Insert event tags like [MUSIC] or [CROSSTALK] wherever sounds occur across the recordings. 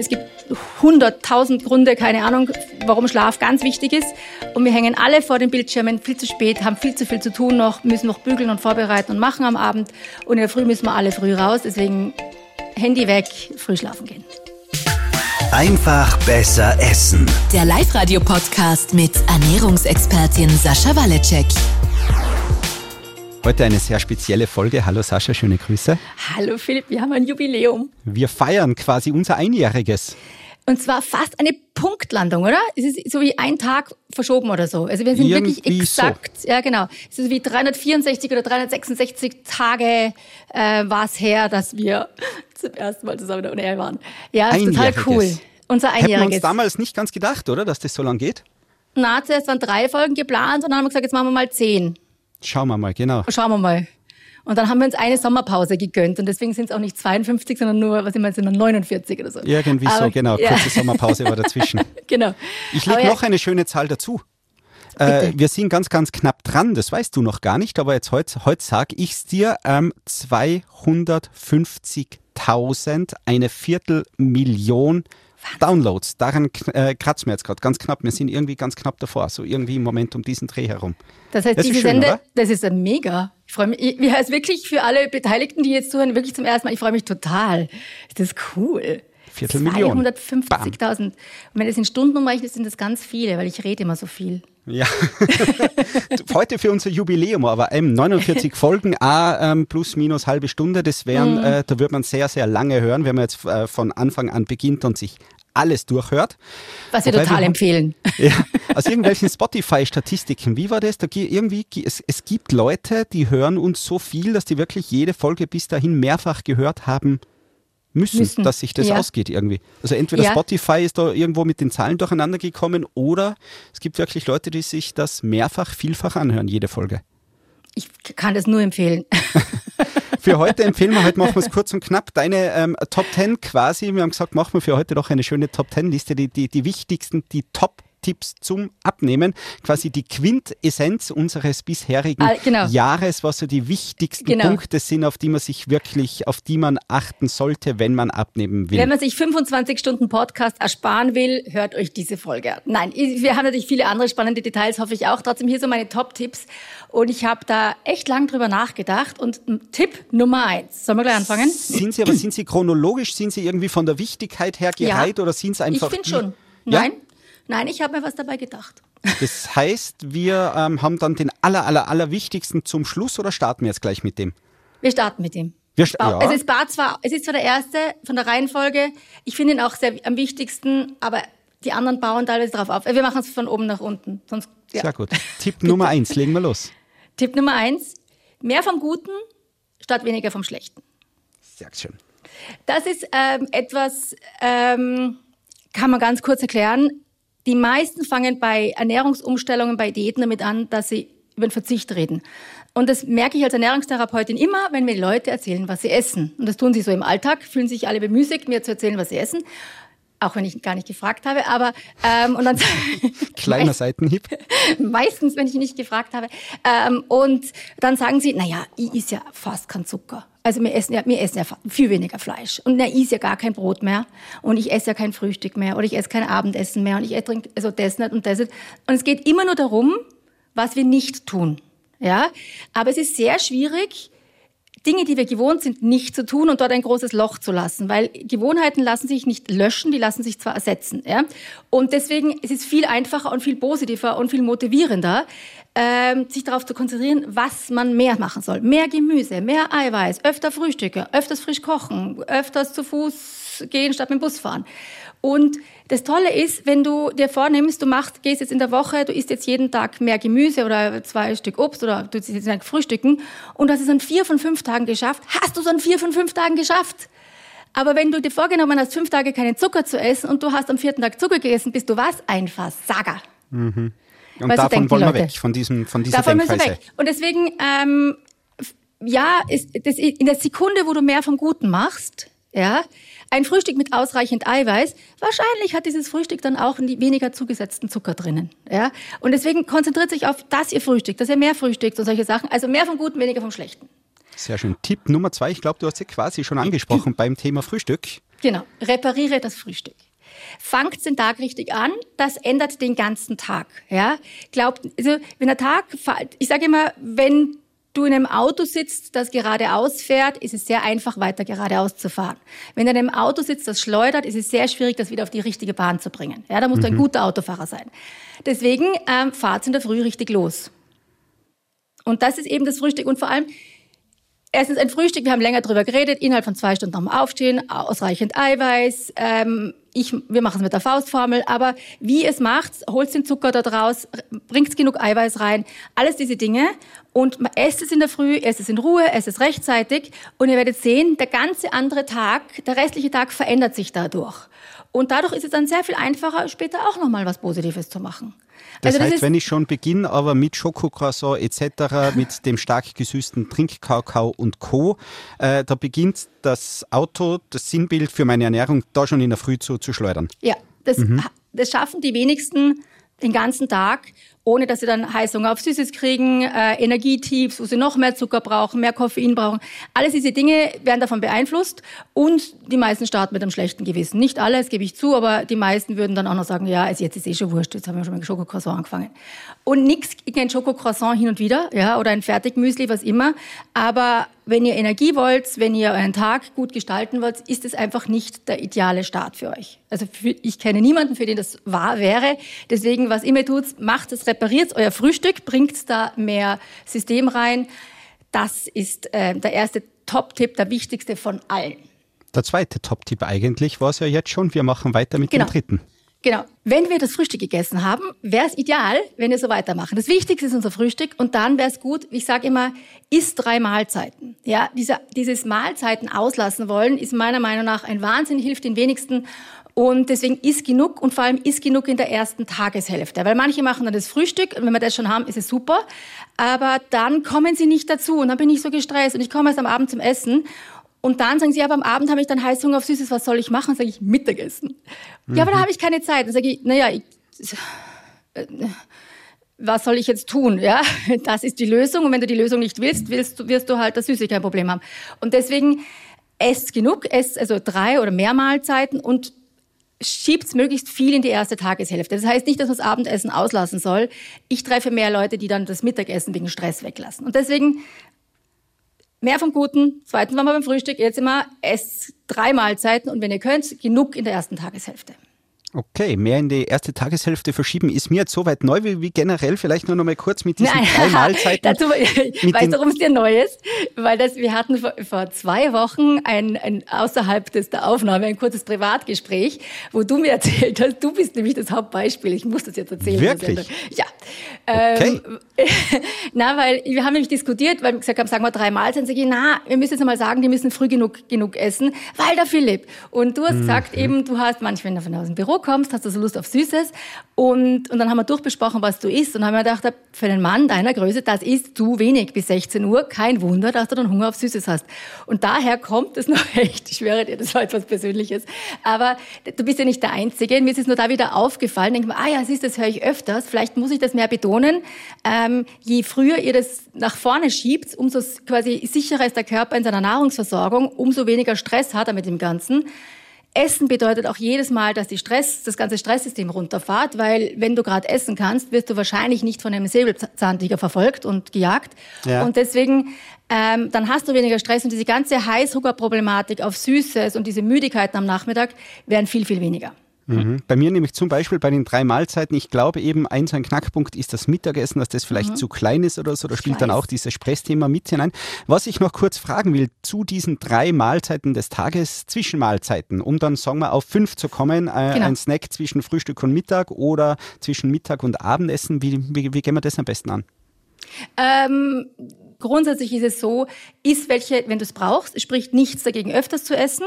Es gibt hunderttausend Gründe, keine Ahnung, warum Schlaf ganz wichtig ist. Und wir hängen alle vor den Bildschirmen viel zu spät, haben viel zu viel zu tun noch, müssen noch bügeln und vorbereiten und machen am Abend. Und in der Früh müssen wir alle früh raus. Deswegen Handy weg, früh schlafen gehen. Einfach besser essen. Der Live-Radio-Podcast mit Ernährungsexpertin Sascha Waleczek. Heute eine sehr spezielle Folge. Hallo Sascha, schöne Grüße. Hallo Philipp, wir haben ein Jubiläum. Wir feiern quasi unser Einjähriges. Und zwar fast eine Punktlandung, oder? Es ist so wie ein Tag verschoben oder so. Also wir sind Irgendwie wirklich exakt, so. ja genau. Es ist wie 364 oder 366 Tage äh, war es her, dass wir [LAUGHS] zum ersten Mal zusammen on air waren. Ja, ist total Einjähriges. cool. Unser Hätten wir uns Einjähriges. damals nicht ganz gedacht, oder, dass das so lang geht? Na, zuerst waren drei Folgen geplant und dann haben wir gesagt, jetzt machen wir mal zehn. Schauen wir mal, genau. Schauen wir mal. Und dann haben wir uns eine Sommerpause gegönnt und deswegen sind es auch nicht 52, sondern nur, was ich meine, sind nur 49 oder so. Irgendwie so, Aber- genau. ja. Kurze Sommerpause war dazwischen. [LAUGHS] genau. Ich lege ja, noch eine schöne Zahl dazu. Äh, wir sind ganz, ganz knapp dran, das weißt du noch gar nicht, aber jetzt heute heut sag ich's dir, ähm, 250.000, eine Viertelmillion Downloads. Daran äh, kratzen wir jetzt gerade ganz knapp. Wir sind irgendwie ganz knapp davor, so irgendwie im Moment um diesen Dreh herum. Das heißt, Das ist diese schön, Sende, oder? das ist ein mega. Ich freue mich, ich, ich heißt wirklich für alle Beteiligten, die jetzt zuhören, wirklich zum ersten Mal, ich freue mich total. Das ist cool. Viertelmillion. 250.000. Und wenn das in Stunden umrechnet, sind das ganz viele, weil ich rede immer so viel. Ja. [LAUGHS] Heute für unser Jubiläum, aber ähm, 49 Folgen, a ähm, plus minus halbe Stunde, das wären, Mhm. äh, da wird man sehr, sehr lange hören, wenn man jetzt äh, von Anfang an beginnt und sich alles durchhört. Was wir Wobei total wir- empfehlen. [LAUGHS] Ja, aus irgendwelchen Spotify-Statistiken, wie war das? Da, irgendwie, es, es gibt Leute, die hören uns so viel, dass die wirklich jede Folge bis dahin mehrfach gehört haben müssen, Müssen. dass sich das Ja. ausgeht irgendwie. Also entweder Ja. Spotify ist da irgendwo mit den Zahlen durcheinander gekommen oder es gibt wirklich Leute, die sich das mehrfach, vielfach anhören, jede Folge. Ich kann das nur empfehlen. [LAUGHS] Für heute empfehlen wir, heute machen wir es [LAUGHS] kurz und knapp, deine ähm, Top 10 quasi. Wir haben gesagt, machen wir für heute doch eine schöne Top 10 Liste, die, die, die wichtigsten, die Top-Tipps zum Abnehmen. Quasi die Quintessenz unseres bisherigen Ah, genau. Jahres, was so die wichtigsten Genau. Punkte sind, auf die man sich wirklich, auf die man achten sollte, wenn man abnehmen will. Wenn man sich 25 Stunden Podcast ersparen will, hört euch diese Folge an. Nein, wir haben natürlich viele andere spannende Details, hoffe ich auch. Trotzdem hier so meine Top-Tipps. Und ich habe da echt lang drüber nachgedacht. Und Tipp Nummer eins. Sollen wir gleich anfangen? sind sie aber, sind sie chronologisch, sind sie irgendwie von der Wichtigkeit her gereiht oder sind sie Ich einfach... finde die- schon. Ja? Nein, ich habe mir was dabei gedacht. Das heißt, wir ähm, haben dann den aller, aller, aller wichtigsten zum Schluss oder starten wir jetzt gleich mit dem? Wir starten mit dem. Wir Bau- ja. Es ist Bar zwar, es ist zwar der erste von der Reihenfolge. Ich finde ihn auch sehr am wichtigsten, aber die anderen bauen teilweise drauf auf. Wir machen es von oben nach unten. Sonst, ja. Sehr gut. Tipp Nummer eins, legen wir los. [LAUGHS] Tipp Nummer eins: Mehr vom Guten statt weniger vom Schlechten. Sehr schön. Das ist ähm, etwas, ähm, kann man ganz kurz erklären. Die meisten fangen bei Ernährungsumstellungen, bei Diäten damit an, dass sie über den Verzicht reden. Und das merke ich als Ernährungstherapeutin immer, wenn mir Leute erzählen, was sie essen. Und das tun sie so im Alltag, fühlen sich alle bemüßigt, mir zu erzählen, was sie essen. Auch wenn ich gar nicht gefragt habe, aber ähm, und dann [LAUGHS] Kleiner Seitenhieb. [LAUGHS] meistens, wenn ich nicht gefragt habe. Ähm, und dann sagen sie, naja, ich esse ja fast kein Zucker. Also wir essen ja, wir essen ja viel weniger Fleisch. Und na, ich esse ja gar kein Brot mehr. Und ich esse ja kein Frühstück mehr. Oder ich esse kein Abendessen mehr. Und ich trinke also das nicht und das nicht. Und es geht immer nur darum, was wir nicht tun. Ja? Aber es ist sehr schwierig, Dinge, die wir gewohnt sind, nicht zu tun und dort ein großes Loch zu lassen, weil Gewohnheiten lassen sich nicht löschen, die lassen sich zwar ersetzen. Ja? Und deswegen ist es viel einfacher und viel positiver und viel motivierender, ähm, sich darauf zu konzentrieren, was man mehr machen soll. Mehr Gemüse, mehr Eiweiß, öfter Frühstücke, öfters frisch kochen, öfters zu Fuß gehen statt mit dem Bus fahren. Und das Tolle ist, wenn du dir vornimmst, du machst, gehst jetzt in der Woche, du isst jetzt jeden Tag mehr Gemüse oder zwei Stück Obst oder du isst jetzt frühstücken und du hast es an vier von fünf Tagen geschafft, hast du es an vier von fünf Tagen geschafft. Aber wenn du dir vorgenommen hast, fünf Tage keinen Zucker zu essen und du hast am vierten Tag Zucker gegessen, bist du was? Ein Versager. Und Weil davon wollen wir weg, von, diesem, von dieser Davon müssen wir Denkweise. weg. Und deswegen, ähm, ja, ist das in der Sekunde, wo du mehr vom Guten machst, ja, ein Frühstück mit ausreichend Eiweiß, wahrscheinlich hat dieses Frühstück dann auch weniger zugesetzten Zucker drinnen, ja. Und deswegen konzentriert sich auf das ihr Frühstück, dass ihr mehr frühstückt und solche Sachen. Also mehr vom Guten, weniger vom Schlechten. Sehr schön. Tipp Nummer zwei, ich glaube, du hast ja quasi schon angesprochen [CLEARS THROAT] beim Thema Frühstück. Genau, repariere das Frühstück. Fangt den Tag richtig an, das ändert den ganzen Tag. Ja, glaubt, also wenn der Tag, ich sage immer, wenn du in einem Auto sitzt, das geradeaus fährt, ist es sehr einfach, weiter geradeaus zu fahren. Wenn du in einem Auto sitzt, das schleudert, ist es sehr schwierig, das wieder auf die richtige Bahn zu bringen. Ja, da musst mhm. du ein mhm. guter Autofahrer sein. Deswegen ähm, fahrt in der Früh richtig los. Und das ist eben das Frühstück. Und vor allem, erstens ein Frühstück, wir haben länger drüber geredet, innerhalb von zwei Stunden nochmal aufstehen, ausreichend Eiweiß, ähm, ich, wir machen es mit der Faustformel, aber wie es macht, holst den Zucker dort raus, bringst genug Eiweiß rein, alles diese Dinge und esst es in der Früh, esst es in Ruhe, esst es rechtzeitig und ihr werdet sehen, der ganze andere Tag, der restliche Tag verändert sich dadurch. Und dadurch ist es dann sehr viel einfacher, später auch nochmal was Positives zu machen. Das also heißt, das wenn ich schon beginne, aber mit Schokocroissant etc., mit dem stark gesüßten Trinkkakao und Co., äh, da beginnt das Auto, das Sinnbild für meine Ernährung, da schon in der Früh zu, zu schleudern. Ja, das, mhm. das schaffen die wenigsten den ganzen Tag ohne dass sie dann Heißhunger auf Süßes kriegen, äh, Energietiefs, wo sie noch mehr Zucker brauchen, mehr Koffein brauchen. Alles diese Dinge werden davon beeinflusst und die meisten starten mit einem schlechten Gewissen. Nicht alle, das gebe ich zu, aber die meisten würden dann auch noch sagen, ja, also jetzt ist eh schon wurscht, jetzt haben wir schon mit Schokocroissant angefangen. Und nichts gegen ein Schokocroissant hin und wieder, ja, oder ein Fertigmüsli, was immer, aber wenn ihr Energie wollt, wenn ihr euren Tag gut gestalten wollt, ist es einfach nicht der ideale Start für euch. Also für, ich kenne niemanden, für den das wahr wäre. Deswegen, was immer tut, macht es, repariert euer Frühstück, bringt da mehr System rein. Das ist äh, der erste Top-Tipp, der wichtigste von allen. Der zweite Top-Tipp eigentlich war es ja jetzt schon. Wir machen weiter mit genau. dem dritten. Genau. Wenn wir das Frühstück gegessen haben, wäre es ideal, wenn wir so weitermachen. Das Wichtigste ist unser Frühstück und dann wäre es gut, ich sage immer, isst drei Mahlzeiten. Ja, dieser, dieses Mahlzeiten auslassen wollen, ist meiner Meinung nach ein Wahnsinn, hilft den wenigsten. Und deswegen isst genug und vor allem isst genug in der ersten Tageshälfte. Weil manche machen dann das Frühstück und wenn wir das schon haben, ist es super. Aber dann kommen sie nicht dazu und dann bin ich so gestresst und ich komme erst am Abend zum Essen und dann sagen sie, aber am Abend habe ich dann Heißhunger auf Süßes, was soll ich machen? Sage ich, Mittagessen. Mhm. Ja, aber da mhm. habe ich keine Zeit. Dann sage ich, naja, ich, äh, was soll ich jetzt tun? Ja, das ist die Lösung. Und wenn du die Lösung nicht willst, willst wirst du halt das Süße kein Problem haben. Und deswegen esst genug, esst also drei oder mehr Mahlzeiten und schiebt möglichst viel in die erste Tageshälfte. Das heißt nicht, dass man das Abendessen auslassen soll. Ich treffe mehr Leute, die dann das Mittagessen wegen Stress weglassen. Und deswegen Mehr vom Guten. Zweitens waren wir beim Frühstück. Jetzt immer esst drei Mahlzeiten und wenn ihr könnt, genug in der ersten Tageshälfte. Okay, mehr in die erste Tageshälfte verschieben ist mir jetzt soweit neu wie, wie generell. Vielleicht nur noch mal kurz mit diesen Nein. drei [LAUGHS] Mahlzeiten. Dazu, [LAUGHS] weißt du, warum es dir neu ist? Weil das, wir hatten vor, vor zwei Wochen ein, ein außerhalb des, der Aufnahme ein kurzes Privatgespräch, wo du mir [LAUGHS] erzählt hast, du bist nämlich das Hauptbeispiel. Ich muss das jetzt erzählen. Wirklich? Ja. Okay. Ähm, na, weil wir haben nämlich diskutiert, weil wir gesagt haben, sagen wir drei Mahlzeiten. Sag ich, na, wir müssen jetzt mal sagen, die müssen früh genug, genug essen, weil der Philipp. Und du hast mhm. gesagt eben, du hast manchmal, du aus dem Büro kommst, hast du so Lust auf Süßes. Und, und dann haben wir durchbesprochen, was du isst. Und haben wir gedacht, für einen Mann deiner Größe, das ist zu wenig bis 16 Uhr. Kein Wunder, dass du dann Hunger auf Süßes hast. Und daher kommt es [LAUGHS] noch echt. Ich schwöre dir, das war etwas Persönliches. Aber du bist ja nicht der Einzige. Mir ist es nur da wieder aufgefallen. Denke mir, ah ja, siehst, das höre ich öfters. Vielleicht muss ich das mehr betonen. Ähm, je früher ihr das nach vorne schiebt, umso quasi sicherer ist der Körper in seiner Nahrungsversorgung, umso weniger Stress hat er mit dem Ganzen. Essen bedeutet auch jedes Mal, dass die Stress, das ganze Stresssystem runterfahrt, weil wenn du gerade essen kannst, wirst du wahrscheinlich nicht von einem Säbelzahntiger verfolgt und gejagt. Ja. Und deswegen, ähm, dann hast du weniger Stress und diese ganze Heißhungerproblematik auf Süßes und diese Müdigkeiten am Nachmittag werden viel, viel weniger. Mhm. Bei mir nämlich zum Beispiel bei den drei Mahlzeiten, ich glaube eben, ein so ein Knackpunkt ist das Mittagessen, dass das vielleicht mhm. zu klein ist oder so. Da spielt dann auch dieses Stressthema mit hinein. Was ich noch kurz fragen will, zu diesen drei Mahlzeiten des Tages, Zwischenmahlzeiten, um dann, sagen wir, auf fünf zu kommen, äh, genau. ein Snack zwischen Frühstück und Mittag oder zwischen Mittag und Abendessen. Wie, wie, wie gehen wir das am besten an? Ähm, grundsätzlich ist es so, isst welche, wenn du es brauchst, spricht nichts dagegen, öfters zu essen.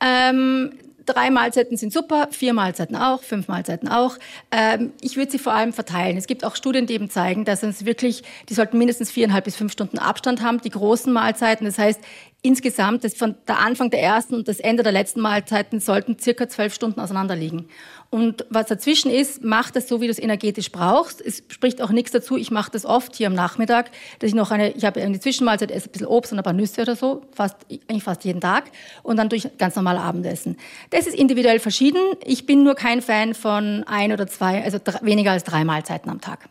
Ähm, Drei Mahlzeiten sind super, vier Mahlzeiten auch, fünf Mahlzeiten auch. Ähm, ich würde sie vor allem verteilen. Es gibt auch Studien, die eben zeigen, dass uns wirklich, die sollten mindestens viereinhalb bis fünf Stunden Abstand haben, die großen Mahlzeiten. Das heißt, insgesamt, das von der Anfang der ersten und das Ende der letzten Mahlzeiten sollten circa zwölf Stunden auseinander liegen. Und was dazwischen ist, macht es so, wie du es energetisch brauchst. Es spricht auch nichts dazu. Ich mache das oft hier am Nachmittag, dass ich noch eine, ich habe eine Zwischenmahlzeit, esse ein bisschen Obst und ein paar Nüsse oder so, fast, eigentlich fast jeden Tag. Und dann durch ganz normal Abendessen. Das ist individuell verschieden. Ich bin nur kein Fan von ein oder zwei, also weniger als drei Mahlzeiten am Tag.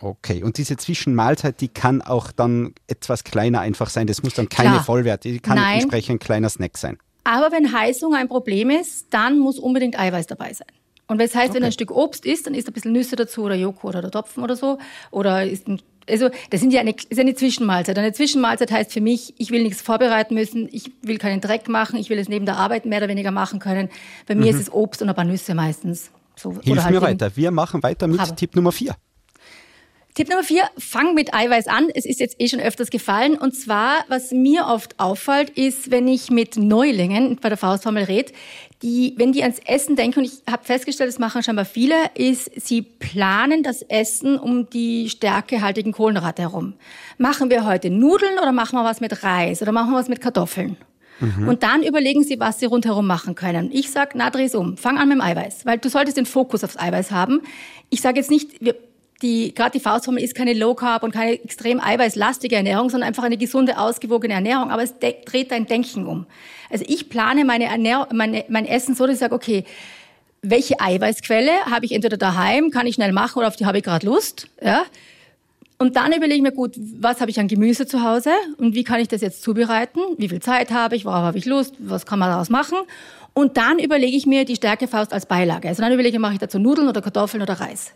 Okay, und diese Zwischenmahlzeit, die kann auch dann etwas kleiner einfach sein. Das muss dann keine Klar. Vollwert, die kann Nein. entsprechend ein kleiner Snack sein. Aber wenn Heißhunger ein Problem ist, dann muss unbedingt Eiweiß dabei sein. Und das heißt, okay. wenn ein Stück Obst isst, dann isst ein bisschen Nüsse dazu oder Joghurt oder Topfen oder so. Oder ist ein, also das sind ja eine, ist eine Zwischenmahlzeit. Eine Zwischenmahlzeit heißt für mich, ich will nichts vorbereiten müssen, ich will keinen Dreck machen, ich will es neben der Arbeit mehr oder weniger machen können. Bei mir mhm. ist es Obst und ein paar Nüsse meistens. So, Hilf halt mir weiter. Wir machen weiter mit Habe. Tipp Nummer vier. Tipp Nummer vier, fang mit Eiweiß an. Es ist jetzt eh schon öfters gefallen. Und zwar, was mir oft auffällt, ist, wenn ich mit Neulingen bei der Faustformel rede, die, wenn die ans Essen denken, und ich habe festgestellt, das machen scheinbar viele, ist, sie planen das Essen um die stärkehaltigen Kohlenhydrate herum. Machen wir heute Nudeln oder machen wir was mit Reis oder machen wir was mit Kartoffeln? Mhm. Und dann überlegen sie, was sie rundherum machen können. Ich sag, na, dreh's um. Fang an mit dem Eiweiß, weil du solltest den Fokus aufs Eiweiß haben. Ich sage jetzt nicht, wir die, gerade die Faustformel ist keine Low Carb und keine extrem eiweißlastige Ernährung, sondern einfach eine gesunde, ausgewogene Ernährung. Aber es dreht dein Denken um. Also ich plane meine Ernährung, meine, mein Essen so, dass ich sage, okay, welche Eiweißquelle habe ich entweder daheim, kann ich schnell machen oder auf die habe ich gerade Lust, ja? Und dann überlege ich mir gut, was habe ich an Gemüse zu Hause und wie kann ich das jetzt zubereiten? Wie viel Zeit habe ich? Worauf habe ich Lust? Was kann man daraus machen? Und dann überlege ich mir die Stärkefaust als Beilage. Also dann überlege ich, mache ich dazu Nudeln oder Kartoffeln oder Reis.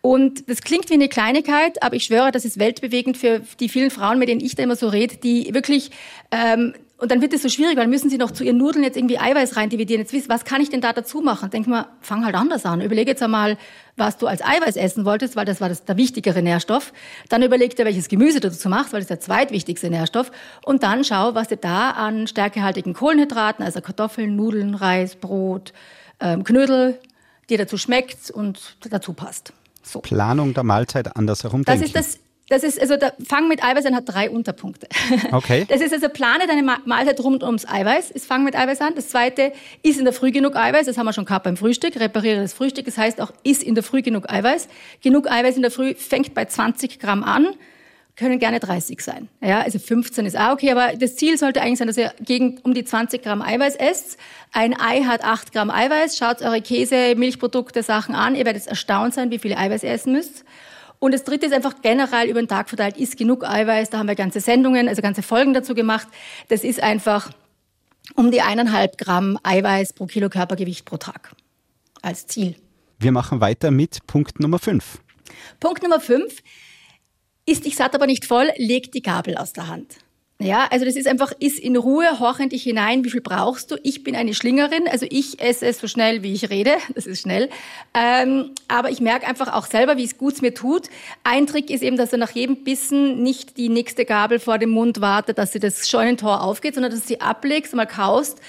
Und das klingt wie eine Kleinigkeit, aber ich schwöre, das ist weltbewegend für die vielen Frauen, mit denen ich da immer so rede, die wirklich ähm, und dann wird es so schwierig, weil müssen sie noch zu ihren Nudeln jetzt irgendwie Eiweiß rein dividieren. Jetzt wissen, was kann ich denn da dazu machen? Denk mal, fang halt anders an. Überlege jetzt einmal, was du als Eiweiß essen wolltest, weil das war das, der wichtigere Nährstoff. Dann überleg dir, welches Gemüse du dazu machst, weil das ist der zweitwichtigste Nährstoff. Und dann schau, was dir da an stärkehaltigen Kohlenhydraten, also Kartoffeln, Nudeln, Reis, Brot, ähm, Knödel, dir dazu schmeckt und dazu passt. So. Planung der Mahlzeit andersherum das denken. ist das das ist, also der Fang mit Eiweiß an hat drei Unterpunkte. [LAUGHS] Okay. Das ist also, plane deine Mahlzeit rund ums Eiweiß, ist Fang mit Eiweiß an. Das zweite, ist in der Früh genug Eiweiß, das haben wir schon gehabt beim Frühstück, repariere das Frühstück, das heißt auch, ist in der Früh genug Eiweiß. Genug Eiweiß in der Früh fängt bei 20 Gramm an, können gerne 30 sein. Ja, also 15 ist auch okay, aber das Ziel sollte eigentlich sein, dass ihr gegen um die 20 Gramm Eiweiß esst. Ein Ei hat 8 Gramm Eiweiß. Schaut eure Käse, Milchprodukte, Sachen an. Ihr werdet erstaunt sein, wie viele Eiweiß ihr essen müsst. Und das dritte ist einfach generell über den Tag verteilt, ist genug Eiweiß. Da haben wir ganze Sendungen, also ganze Folgen dazu gemacht. Das ist einfach um die eineinhalb Gramm Eiweiß pro Kilo Körpergewicht pro Tag als Ziel. Wir machen weiter mit Punkt Nummer fünf. Punkt Nummer fünf ist dich satt, aber nicht voll, leg die Gabel aus der Hand. Ja, also das ist einfach, ist in Ruhe, horch in dich hinein, wie viel brauchst du? Ich bin eine Schlingerin, also ich esse es so schnell, wie ich rede, [LAUGHS] das ist schnell. Ähm, aber ich merke einfach auch selber, wie es gut mir tut. Ein Trick ist eben, dass du nach jedem Bissen nicht die nächste Gabel vor dem Mund wartet, dass sie das Scheunentor aufgeht, sondern dass du sie ablegst, mal kaust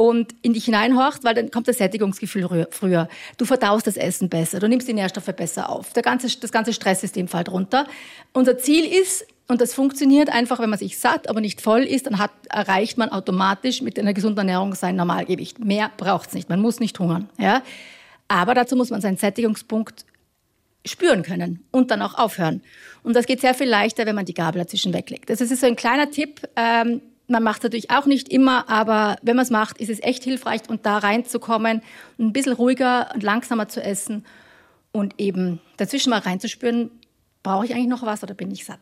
und in dich hineinhorcht, weil dann kommt das Sättigungsgefühl früher. Du verdaust das Essen besser, du nimmst die Nährstoffe besser auf. Der ganze, das ganze Stresssystem fällt runter. Unser Ziel ist, und das funktioniert einfach, wenn man sich satt, aber nicht voll ist, dann hat, erreicht man automatisch mit einer gesunden Ernährung sein Normalgewicht. Mehr braucht es nicht. Man muss nicht hungern. Ja? Aber dazu muss man seinen Sättigungspunkt spüren können und dann auch aufhören. Und das geht sehr viel leichter, wenn man die Gabel dazwischen weglegt. Das ist so ein kleiner Tipp. Ähm, man macht es natürlich auch nicht immer, aber wenn man es macht, ist es echt hilfreich, und da reinzukommen, ein bisschen ruhiger und langsamer zu essen und eben dazwischen mal reinzuspüren, brauche ich eigentlich noch was oder bin ich satt?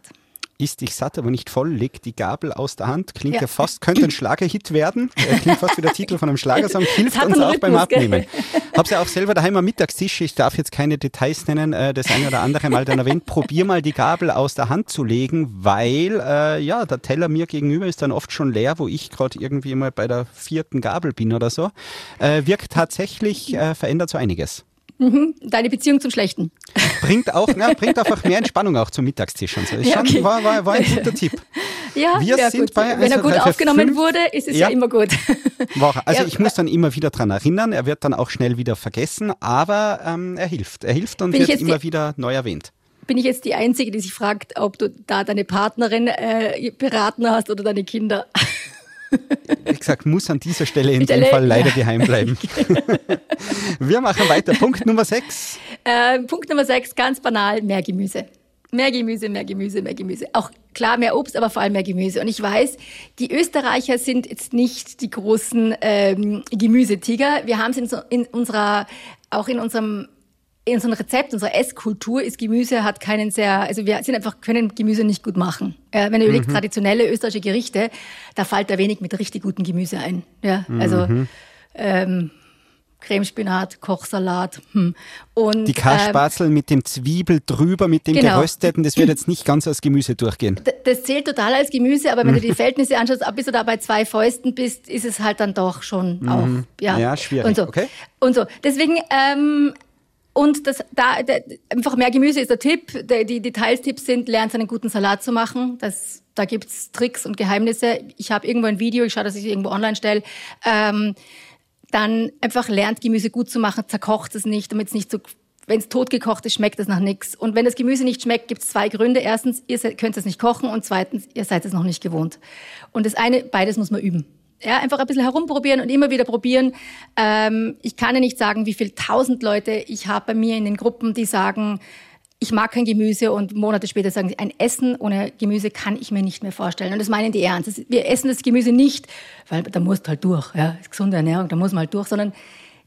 Ist dich satt, aber nicht voll, leg die Gabel aus der Hand. Klingt ja, ja fast, könnte ein Schlagerhit werden. Äh, klingt fast wie der Titel von einem Schlagersong. [LAUGHS] Hilft uns auch Rhythmus, beim Abnehmen. Hab's ja auch selber daheim am Mittagstisch. Ich darf jetzt keine Details nennen, äh, das eine oder andere mal dann erwähnt. Probier mal die Gabel aus der Hand zu legen, weil äh, ja der Teller mir gegenüber ist dann oft schon leer, wo ich gerade irgendwie mal bei der vierten Gabel bin oder so. Äh, wirkt tatsächlich, äh, verändert so einiges. Mhm. Deine Beziehung zum Schlechten. Bringt auch, ne, bringt einfach mehr Entspannung auch zum Mittagstisch und so. Ja, okay. war, war, war ein guter Tipp. Ja, wir ja, sind gut. bei Wenn er gut aufgenommen fünf, wurde, ist es ja, ja immer gut. [LAUGHS] Woche. Also ich muss dann immer wieder dran erinnern. Er wird dann auch schnell wieder vergessen, aber ähm, er hilft. Er hilft und wird immer wieder neu erwähnt. Bin ich jetzt die Einzige, die sich fragt, ob du da deine Partnerin äh, beraten hast oder deine Kinder? Wie gesagt, muss an dieser Stelle in dem Fall leider ja. daheim bleiben. [LAUGHS] Wir machen weiter. Punkt Nummer 6. Äh, Punkt Nummer sechs, ganz banal, mehr Gemüse. Mehr Gemüse, mehr Gemüse, mehr Gemüse. Auch klar mehr Obst, aber vor allem mehr Gemüse. Und ich weiß, die Österreicher sind jetzt nicht die großen ähm, Gemüsetiger. Wir haben es in, so, in unserer, auch in unserem in unserem Rezept, unserer Esskultur ist Gemüse hat keinen sehr, also wir sind einfach, können Gemüse nicht gut machen. Ja, wenn du überlegst, traditionelle österreichische Gerichte, da fällt da wenig mit richtig gutem Gemüse ein. Ja, also, ähm, Cremespinat, Kochsalat. Hm. Und, Die ähm, Kasspazel mit dem Zwiebel drüber, mit dem Genau. gerösteten, das wird jetzt nicht ganz als Gemüse durchgehen. D- Das zählt total als Gemüse, aber wenn du die Verhältnisse anschaust, ab bis du da bei zwei Fäusten bist, ist es halt dann doch schon auch. Ja, Ja, schwierig, Und so. okay. Und so. Deswegen, ähm, und das, da, da, einfach mehr Gemüse ist der Tipp. Der, die Detailstipps sind, lernt einen guten Salat zu machen. Das, da gibt's Tricks und Geheimnisse. Ich habe irgendwo ein Video, ich schaue, dass ich es irgendwo online stelle. Ähm, dann einfach lernt, Gemüse gut zu machen, zerkocht es nicht, damit es nicht so, wenn es totgekocht ist, schmeckt es nach nichts. Und wenn das Gemüse nicht schmeckt, gibt es zwei Gründe. Erstens, ihr könnt es nicht kochen und zweitens, ihr seid es noch nicht gewohnt. Und das eine, beides muss man üben. Ja, einfach ein bisschen herumprobieren und immer wieder probieren. Ähm, ich kann ja nicht sagen, wie viel tausend Leute ich habe bei mir in den Gruppen, die sagen, ich mag kein Gemüse und Monate später sagen sie, ein Essen ohne Gemüse kann ich mir nicht mehr vorstellen. Und das meinen die ernst. Wir essen das Gemüse nicht, weil da musst du halt durch. Ja, das ist gesunde Ernährung, da muss man halt durch, sondern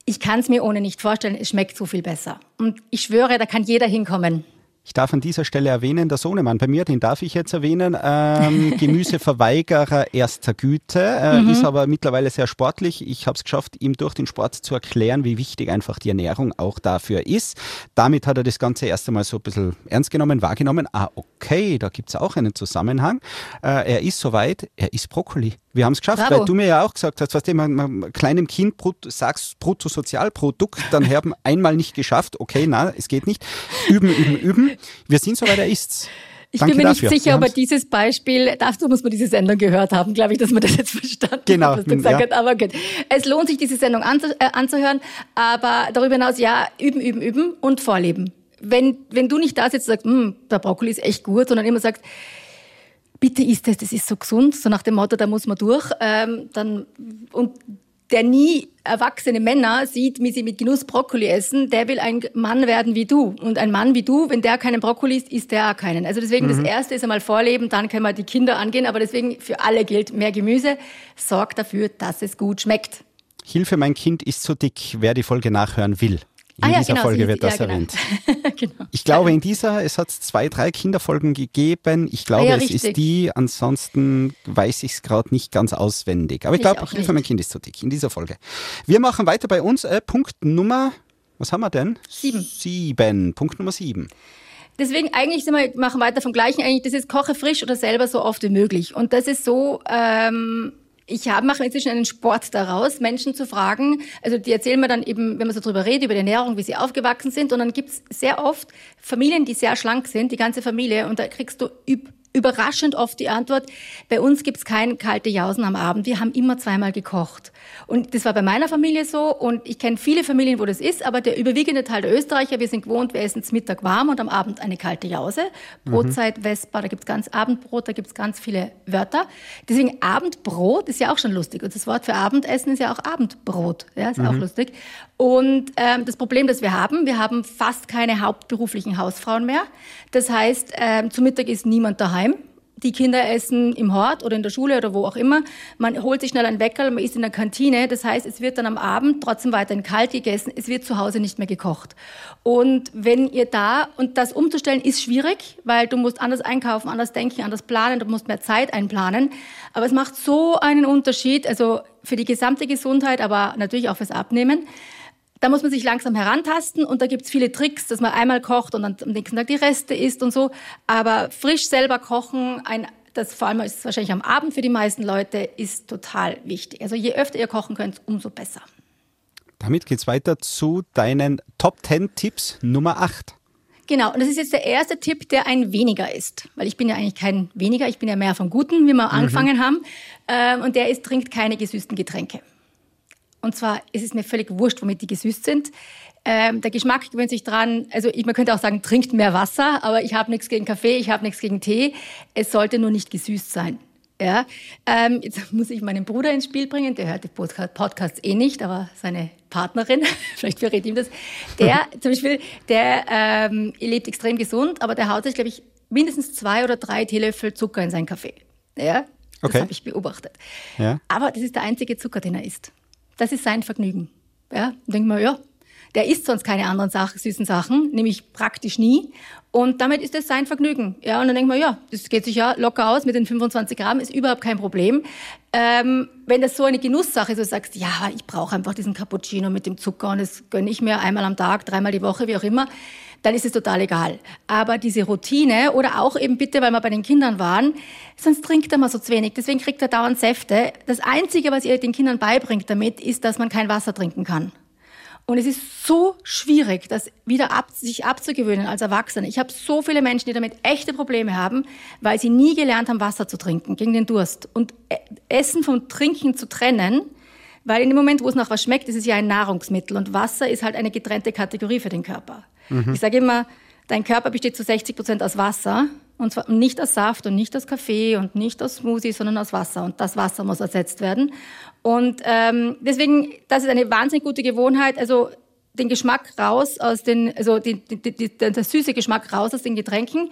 ich kann es mir ohne nicht vorstellen, es schmeckt so viel besser. Und ich schwöre, da kann jeder hinkommen. Ich darf an dieser Stelle erwähnen, der Sohnemann bei mir, den darf ich jetzt erwähnen, ähm, [LAUGHS] Gemüseverweigerer erster Güte, äh, Mhm. ist aber mittlerweile sehr sportlich. Ich habe es geschafft, ihm durch den Sport zu erklären, wie wichtig einfach die Ernährung auch dafür ist. Damit hat er das Ganze erst einmal so ein bisschen ernst genommen, wahrgenommen. Ah, okay, da gibt es auch einen Zusammenhang. Äh, er ist soweit, er isst Brokkoli. Wir haben es geschafft, Bravo. weil du mir ja auch gesagt hast, was man kleinem Kind brut, sagst Bruttosozialprodukt, dann [LAUGHS] haben einmal nicht geschafft. Okay, na, es geht nicht. Üben, üben, üben. Wir sind soweit, er ist's. Ich Danke bin mir nicht dafür. sicher, aber dieses Beispiel, dazu muss man diese Sendung gehört haben, glaube ich, dass man das jetzt verstanden Genau, hat, was du gesagt ja. hast. Aber gut. Es lohnt sich, diese Sendung anzu äh, anzuhören, aber darüber hinaus, ja, üben, üben, üben und vorleben. Wenn, wenn du nicht da sitzt und sagst, "Hm, der Brokkoli ist echt gut, sondern immer sagst, bitte isst es, das ist so gesund, so nach dem Motto, da muss man durch, ähm, dann, und der nie erwachsene Männer sieht, wie sie mit Genuss Brokkoli essen, der will ein Mann werden wie du. Und ein Mann wie du, wenn der keinen Brokkoli isst, isst der auch keinen. Also deswegen, das Erste ist einmal vorleben, dann können wir die Kinder angehen. Aber deswegen, für alle gilt, mehr Gemüse sorgt dafür, dass es gut schmeckt. Hilfe, mein Kind ist so dick, wer die Folge nachhören will. In Ah ja, dieser genau, Folge wird das ja, genau. erwähnt. [LAUGHS] genau. Ich glaube, in dieser, es hat zwei, drei Kinderfolgen gegeben. Ich glaube, Ah ja, es richtig. ist die, ansonsten weiß ich es gerade nicht ganz auswendig. Aber ich glaube, Hilfe, nicht. mein Kind ist so dick in dieser Folge. Wir machen weiter bei uns. Äh, Punkt Nummer, was haben wir denn? Sieben. Sieben. Punkt Nummer sieben. Deswegen eigentlich sind wir, machen weiter vom Gleichen. Eigentlich, das ist koche frisch oder selber so oft wie möglich. Und das ist so, ähm, ich habe, mache inzwischen einen Sport daraus, Menschen zu fragen. Also die erzählen mir dann eben, wenn man so drüber redet, über die Ernährung, wie sie aufgewachsen sind. Und dann gibt's sehr oft Familien, die sehr schlank sind, die ganze Familie. Und da kriegst du üb überraschend oft die Antwort, bei uns gibt's kein kalte Jausen am Abend. Wir haben immer zweimal gekocht. Und das war bei meiner Familie so. Und ich kenne viele Familien, wo das ist. Aber der überwiegende Teil der Österreicher, wir sind gewohnt, wir essen zum Mittag warm und am Abend eine kalte Jause. Brotzeit, Vespa, da gibt's ganz Abendbrot, da gibt's ganz viele Wörter. Deswegen Abendbrot ist ja auch schon lustig. Und das Wort für Abendessen ist ja auch Abendbrot. Ja, ist auch lustig. Und ähm, das Problem, das wir haben, wir haben fast keine hauptberuflichen Hausfrauen mehr. Das heißt, ähm, zu Mittag ist niemand daheim. Die Kinder essen im Hort oder in der Schule oder wo auch immer. Man holt sich schnell ein Weckerl, man isst in der Kantine. Das heißt, es wird dann am Abend trotzdem weiterhin kalt gegessen. Es wird zu Hause nicht mehr gekocht. Und wenn ihr da, und das umzustellen ist schwierig, weil du musst anders einkaufen, anders denken, anders planen, du musst mehr Zeit einplanen. Aber es macht so einen Unterschied, also für die gesamte Gesundheit, aber natürlich auch fürs Abnehmen. Da muss man sich langsam herantasten und da gibt's viele Tricks, dass man einmal kocht und dann am nächsten Tag die Reste isst und so. Aber frisch selber kochen, ein, das vor allem ist es wahrscheinlich am Abend für die meisten Leute, ist total wichtig. Also je öfter ihr kochen könnt, umso besser. Damit geht's weiter zu deinen Top 10 Tipps Nummer 8. Genau, und das ist jetzt der erste Tipp, der ein weniger ist. Weil ich bin ja eigentlich kein weniger, ich bin ja mehr vom Guten, wie wir angefangen haben. Ähm, und der ist, trinkt keine gesüßten Getränke. Und zwar ist es mir völlig wurscht, womit die gesüßt sind. Ähm, der Geschmack gewöhnt sich dran. Also ich, man könnte auch sagen, trinkt mehr Wasser, aber ich habe nichts gegen Kaffee, ich habe nichts gegen Tee. Es sollte nur nicht gesüßt sein. Ja, ähm, jetzt [LAUGHS] muss ich meinen Bruder ins Spiel bringen, der hört die Podcasts eh nicht, aber seine Partnerin, [LAUGHS] vielleicht verrät ihm das, der [LAUGHS] zum Beispiel, der ähm, lebt extrem gesund, aber der haut sich, glaube ich, mindestens zwei oder drei Teelöffel Zucker in seinen Kaffee. Ja, das Okay. habe ich beobachtet. Ja. Aber das ist der einzige Zucker, den er isst. Das ist sein Vergnügen. Ja, denkt man, ja, der isst sonst keine anderen Sachen, süßen Sachen, nämlich praktisch nie. Und damit ist es sein Vergnügen. Ja, und dann denkt man, ja, das geht sich ja locker aus mit den 25 Gramm, ist überhaupt kein Problem. Ähm, wenn das so eine Genusssache ist, du sagst, ja, ich brauche einfach diesen Cappuccino mit dem Zucker und das gönne ich mir einmal am Tag, dreimal die Woche, wie auch immer, dann ist es total egal. Aber diese Routine oder auch eben bitte, weil wir bei den Kindern waren, sonst trinkt er mal so zu wenig. Deswegen kriegt er dauernd Säfte. Das Einzige, was ihr den Kindern beibringt damit, ist, dass man kein Wasser trinken kann. Und es ist so schwierig, das wieder ab, sich abzugewöhnen als Erwachsene. Ich habe so viele Menschen, die damit echte Probleme haben, weil sie nie gelernt haben, Wasser zu trinken gegen den Durst. Und äh, Essen vom Trinken zu trennen, weil in dem Moment, wo es nach was schmeckt, ist es ja ein Nahrungsmittel. Und Wasser ist halt eine getrennte Kategorie für den Körper. Ich sage immer, dein Körper besteht zu 60 Prozent aus Wasser. Und zwar nicht aus Saft und nicht aus Kaffee und nicht aus Smoothie, sondern aus Wasser. Und das Wasser muss ersetzt werden. Und ähm, deswegen, das ist eine wahnsinnig gute Gewohnheit. Also den Geschmack raus aus den, also die, die, die, der süße Geschmack raus aus den Getränken.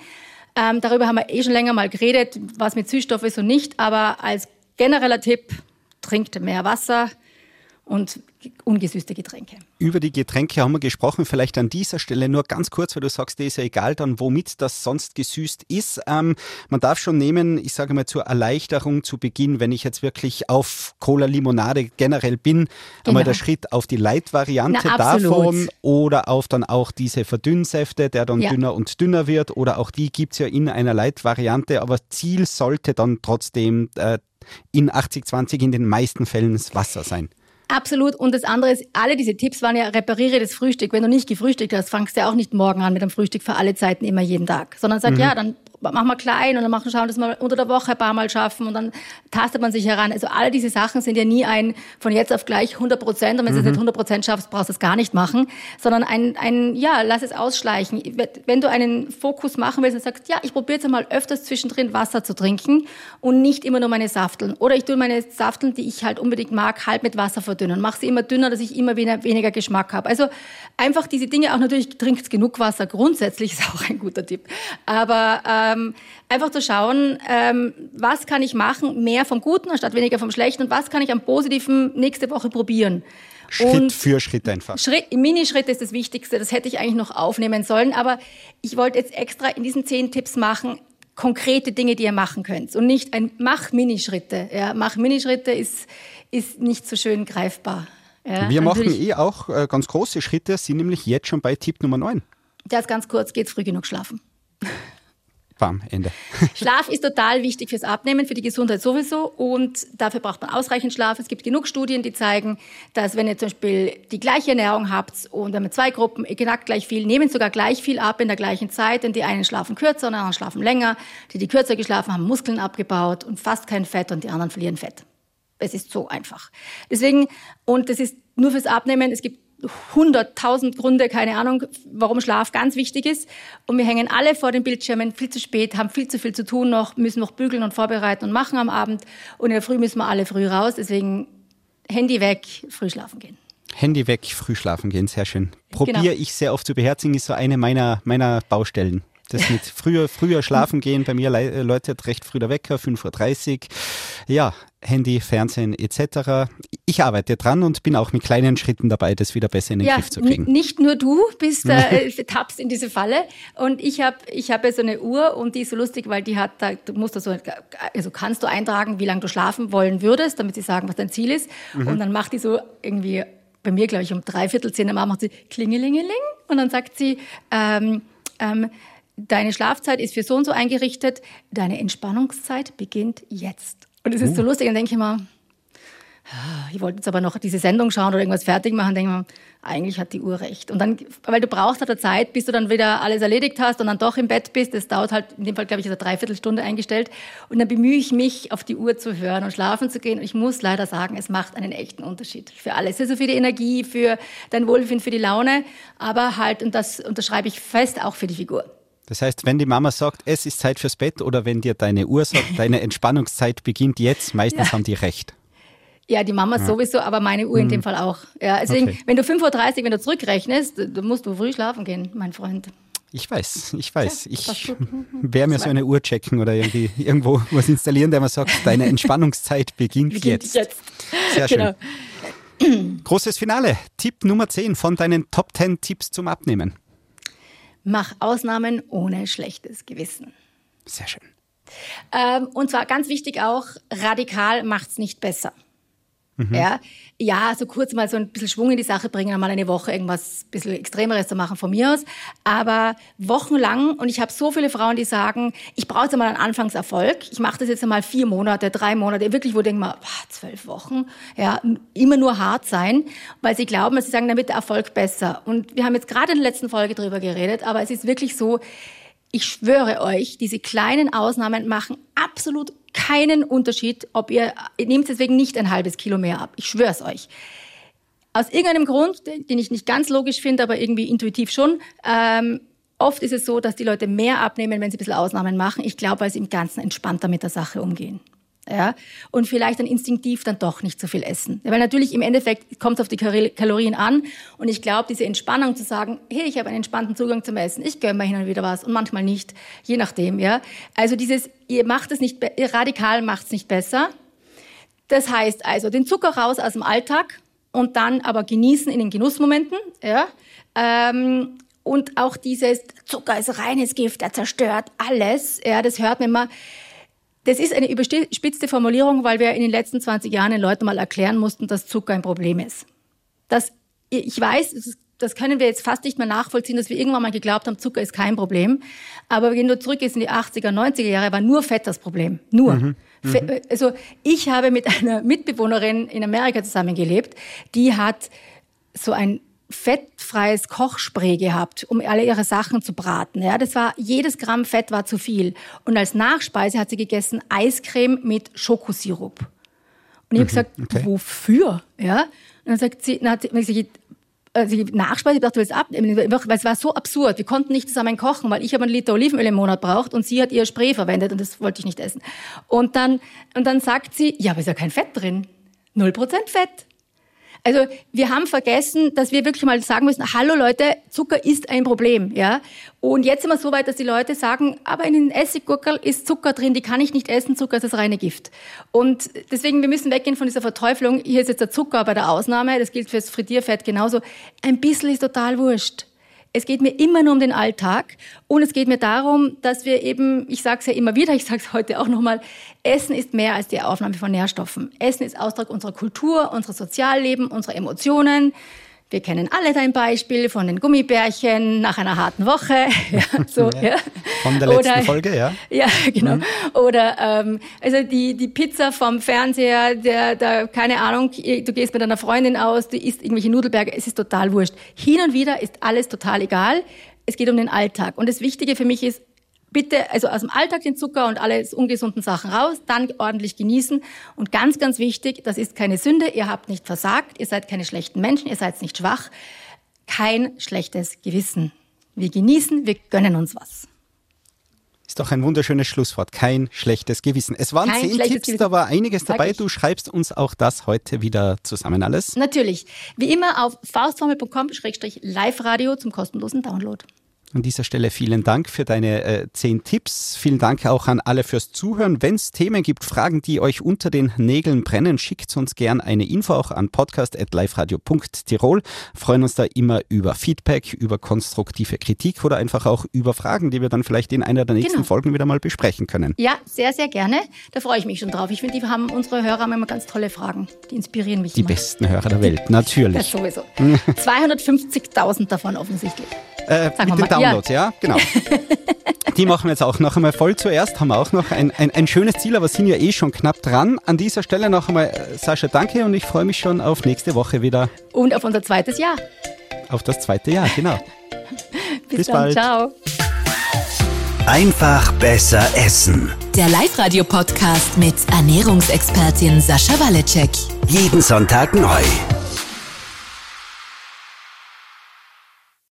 Ähm, darüber haben wir eh schon länger mal geredet, was mit Süßstoff ist und nicht. Aber als genereller Tipp, trinkt mehr Wasser und ungesüßte Getränke. Über die Getränke haben wir gesprochen. Vielleicht an dieser Stelle nur ganz kurz, weil du sagst, dir ist ja egal dann, womit das sonst gesüßt ist. Ähm, man darf schon nehmen, ich sage mal zur Erleichterung zu Beginn, wenn ich jetzt wirklich auf Cola Limonade generell bin, einmal Genau. der Schritt auf die Light-Variante davon oder auf dann auch diese Verdünnsäfte, der dann Ja. dünner und dünner wird oder auch die gibt's ja in einer Light-Variante, aber Ziel sollte dann trotzdem äh, in 80-20 in den meisten Fällen das Wasser sein. Absolut. Und das andere ist, alle diese Tipps waren ja, repariere das Frühstück. Wenn du nicht gefrühstückt hast, fangst du ja auch nicht morgen an mit dem Frühstück für alle Zeiten immer jeden Tag. Sondern sag, ja, dann machen wir klein und dann machen, schauen, dass wir unter der Woche ein paar Mal schaffen und dann tastet man sich heran. Also alle diese Sachen sind ja nie ein von jetzt auf gleich 100 Prozent und wenn du es nicht 100 Prozent schaffst, brauchst du es gar nicht machen, sondern ein, ein, ja, lass es ausschleichen. Wenn du einen Fokus machen willst und sagst, ja, ich probiere jetzt mal öfters zwischendrin Wasser zu trinken und nicht immer nur meine Safteln. Oder ich tue meine Safteln, die ich halt unbedingt mag, halb mit Wasser verdünnen. Mach sie immer dünner, dass ich immer weniger, Geschmack habe. Also einfach diese Dinge, auch natürlich trinkt genug Wasser, grundsätzlich ist auch ein guter Tipp. Aber ähm, einfach zu schauen, ähm, was kann ich machen, mehr vom Guten anstatt weniger vom Schlechten und was kann ich am Positiven nächste Woche probieren. Schritt Und für Schritt einfach. Schritt, Minischritte ist das Wichtigste. Das hätte ich eigentlich noch aufnehmen sollen. Aber ich wollte jetzt extra in diesen zehn Tipps machen, konkrete Dinge, die ihr machen könnt. Und nicht ein Mach Minischritte. Ja, Mach Minischritte ist, ist nicht so schön greifbar. Ja, Wir machen eh auch äh, ganz große Schritte, sind nämlich jetzt schon bei Tipp Nummer 9. Das ganz kurz, geht's früh genug schlafen. Bam, Ende. [LAUGHS] Schlaf ist total wichtig fürs Abnehmen, für die Gesundheit sowieso und dafür braucht man ausreichend Schlaf. Es gibt genug Studien, die zeigen, dass wenn ihr zum Beispiel die gleiche Ernährung habt und wenn man zwei Gruppen genau gleich viel, nehmen sogar gleich viel ab in der gleichen Zeit, denn die einen schlafen kürzer und die anderen schlafen länger. Die, die kürzer geschlafen haben, Muskeln abgebaut und fast kein Fett und die anderen verlieren Fett. Es ist so einfach. Deswegen, und das ist nur fürs Abnehmen, es gibt hunderttausend Gründe, keine Ahnung, warum Schlaf ganz wichtig ist. Und wir hängen alle vor den Bildschirmen viel zu spät, haben viel zu viel zu tun noch, müssen noch bügeln und vorbereiten und machen am Abend. Und in der Früh müssen wir alle früh raus. Deswegen Handy weg, früh schlafen gehen. Handy weg, früh schlafen gehen, sehr schön. Probiere Genau. ich sehr oft zu beherzigen, ist so eine meiner, meiner Baustellen. Das mit früher, früher schlafen gehen, bei mir le- läutet recht früh der Wecker, 5.30 Uhr. Ja, Handy, Fernsehen etc. Ich arbeite dran und bin auch mit kleinen Schritten dabei, das wieder besser in den Griff zu kriegen. nicht nur du bist [LAUGHS] äh, tappst in diese Falle. Und ich habe ich hab ja so eine Uhr und die ist so lustig, weil die hat, da, du musst da so, also kannst du eintragen, wie lange du schlafen wollen würdest, damit sie sagen, was dein Ziel ist. Und dann macht die so irgendwie, bei mir glaube ich um dreiviertel zehn am Abend macht sie klingelingeling und dann sagt sie, ähm, ähm, deine Schlafzeit ist für so und so eingerichtet, deine Entspannungszeit beginnt jetzt. Und es ist so lustig, dann denke ich immer, ich wollte jetzt aber noch diese Sendung schauen oder irgendwas fertig machen, denke ich mir, eigentlich hat die Uhr recht. Und dann, weil du brauchst halt eine Zeit, bis du dann wieder alles erledigt hast und dann doch im Bett bist. Das dauert halt, in dem Fall, glaube ich, ist eine Dreiviertelstunde eingestellt. Und dann bemühe ich mich, auf die Uhr zu hören und schlafen zu gehen. Und ich muss leider sagen, es macht einen echten Unterschied für alles. Also für die Energie, für dein Wohlbefinden, für die Laune, aber halt, und das unterschreibe ich fest, auch für die Figur. Das heißt, wenn die Mama sagt, es ist Zeit fürs Bett oder wenn dir deine Uhr sagt, [LAUGHS] deine Entspannungszeit beginnt jetzt, meistens Ja. haben die recht. Ja, die Mama sowieso, aber meine Uhr in dem Fall auch. Ja, deswegen, Okay. wenn du 5.30 Uhr, wenn du zurückrechnest, dann musst du früh schlafen gehen, mein Freund. Ich weiß, ich weiß. Tja, Ich gut. [LAUGHS] werde mir so eine Uhr checken oder irgendwie irgendwo was installieren, der mir sagt, deine [LAUGHS] Entspannungszeit beginnt, Beginnt jetzt. jetzt. Sehr schön. Genau. Großes Finale. Tipp Nummer 10 von deinen Top 10 Tipps zum Abnehmen. Mach Ausnahmen ohne schlechtes Gewissen. Sehr schön. Ähm, und zwar ganz wichtig auch, radikal macht's nicht besser. Mhm. Ja, ja, so kurz mal so ein bisschen Schwung in die Sache bringen, einmal eine Woche irgendwas ein bisschen Extremeres zu machen von mir aus. Aber wochenlang, und ich habe so viele Frauen, die sagen, ich brauche jetzt einmal einen Anfangserfolg. Ich mache das jetzt einmal vier Monate, drei Monate, wirklich, wo ich denke mal, zwölf Wochen, ja, immer nur hart sein, weil sie glauben, sie sagen, wird der Erfolg besser. Und wir haben jetzt gerade in der letzten Folge drüber geredet, aber es ist wirklich so, ich schwöre euch, diese kleinen Ausnahmen machen absolut keinen Unterschied, ob ihr, ihr nehmt deswegen nicht ein halbes Kilo mehr ab. Ich schwöre es euch. Aus irgendeinem Grund, den ich nicht ganz logisch finde, aber irgendwie intuitiv schon, ähm, oft ist es so, dass die Leute mehr abnehmen, wenn sie ein bisschen Ausnahmen machen. Ich glaube, weil sie im Ganzen entspannter mit der Sache umgehen. Ja, und vielleicht dann instinktiv dann doch nicht so viel essen. Ja, weil natürlich im Endeffekt kommt es auf die Kal- Kalorien an. Und ich glaube, diese Entspannung zu sagen, hey, ich habe einen entspannten Zugang zum Essen, ich gönne mir hin und wieder was und manchmal nicht, je nachdem. Ja, also dieses, ihr macht es nicht, ihr radikal macht es nicht besser. Das heißt also, den Zucker raus aus dem Alltag und dann aber genießen in den Genussmomenten. Ja? Ähm, und auch dieses Zucker ist reines Gift, er zerstört alles. Ja, das hört man immer. Das ist eine überspitzte Formulierung, weil wir in den letzten 20 Jahren den Leuten mal erklären mussten, dass Zucker ein Problem ist. Das, ich weiß, das können wir jetzt fast nicht mehr nachvollziehen, dass wir irgendwann mal geglaubt haben, Zucker ist kein Problem. Aber wenn du zurückgehst in die 80er, 90er Jahre, war nur Fett das Problem. Nur. Fe- Also ich habe mit einer Mitbewohnerin in Amerika zusammengelebt, die hat so ein fettfreies Kochspray gehabt, um alle ihre Sachen zu braten. Ja, das war jedes Gramm Fett war zu viel. Und als Nachspeise hat sie gegessen Eiscreme mit Schokosirup. Und ich habe gesagt, okay. wofür? Ja? Und dann sagt sie, dann hat sie, sie also die Nachspeise, ich dachte, du willst abnehmen, weil es war so absurd. Wir konnten nicht zusammen kochen, weil ich habe einen Liter Olivenöl im Monat braucht und sie hat ihr Spray verwendet und das wollte ich nicht essen. Und dann, und dann sagt sie, ja, aber ist ja kein Fett drin. Null Prozent Fett. Also wir haben vergessen, dass wir wirklich mal sagen müssen, hallo Leute, Zucker ist ein Problem, ja. Und jetzt sind wir so weit, dass die Leute sagen, aber in den Essiggurkel ist Zucker drin, die kann ich nicht essen, Zucker ist das reine Gift. Und deswegen, wir müssen weggehen von dieser Verteuflung, hier ist jetzt der Zucker bei der Ausnahme, das gilt fürs Frittierfett genauso. Ein bisschen ist total wurscht. Es geht mir immer nur um den Alltag und es geht mir darum, dass wir eben, ich sage es ja immer wieder, [LAUGHS] ich sage es heute auch nochmal, Essen ist mehr als die Aufnahme von Nährstoffen. Essen ist Ausdruck unserer Kultur, unseres Sozialleben, unserer Emotionen. Wir kennen alle dein Beispiel von den Gummibärchen nach einer harten Woche. [LAUGHS] Ja, so, ja. Von der letzten Folge, ja. [LAUGHS] Ja, genau. Oder ähm, also die, die Pizza vom Fernseher, der, der, keine Ahnung, du gehst mit deiner Freundin aus, du isst irgendwelche Nudelberge, es ist total wurscht. Hin und wieder ist alles total egal. Es geht um den Alltag. Und das Wichtige für mich ist, bitte, also aus dem Alltag den Zucker und alle ungesunden Sachen raus, dann ordentlich genießen. Und ganz, ganz wichtig, das ist keine Sünde, ihr habt nicht versagt, ihr seid keine schlechten Menschen, ihr seid nicht schwach. Kein schlechtes Gewissen. Wir genießen, wir gönnen uns was. Ist doch ein wunderschönes Schlusswort. Kein schlechtes Gewissen. Es waren Kein zehn Tipps, Gewissen. da war einiges dabei. Du schreibst uns auch das heute wieder zusammen alles. Natürlich. Wie immer auf faustformel.com-live-radio zum kostenlosen Download. An dieser Stelle vielen Dank für deine äh, zehn Tipps. Vielen Dank auch an alle fürs Zuhören. Wenn es Themen gibt, Fragen, die euch unter den Nägeln brennen, schickt uns gern eine Info auch an podcast.liveradio.tirol. Freuen uns da immer über Feedback, über konstruktive Kritik oder einfach auch über Fragen, die wir dann vielleicht in einer der nächsten Genau. Folgen wieder mal besprechen können. Ja, sehr, sehr gerne. Da freue ich mich schon drauf. Ich finde, die haben unsere Hörer haben immer ganz tolle Fragen. Die inspirieren mich Die immer. besten Hörer der Welt, natürlich. [LAUGHS] Das sowieso. [LAUGHS] 250.000 davon offensichtlich. Äh, Sagen wir mal, ja. Downloads, ja, genau. [LAUGHS] Die machen wir jetzt auch noch einmal voll zuerst. Haben wir auch noch ein, ein, ein schönes Ziel, aber sind ja eh schon knapp dran. An dieser Stelle noch einmal, äh, Sascha, danke und ich freue mich schon auf nächste Woche wieder Und auf unser zweites Jahr. auf das zweite Jahr. Genau. [LAUGHS] Bis, Bis dann. bald. Ciao. Einfach besser essen. Der Live-Radio-Podcast mit Ernährungsexpertin Sascha Waleczek. Jeden Sonntag neu.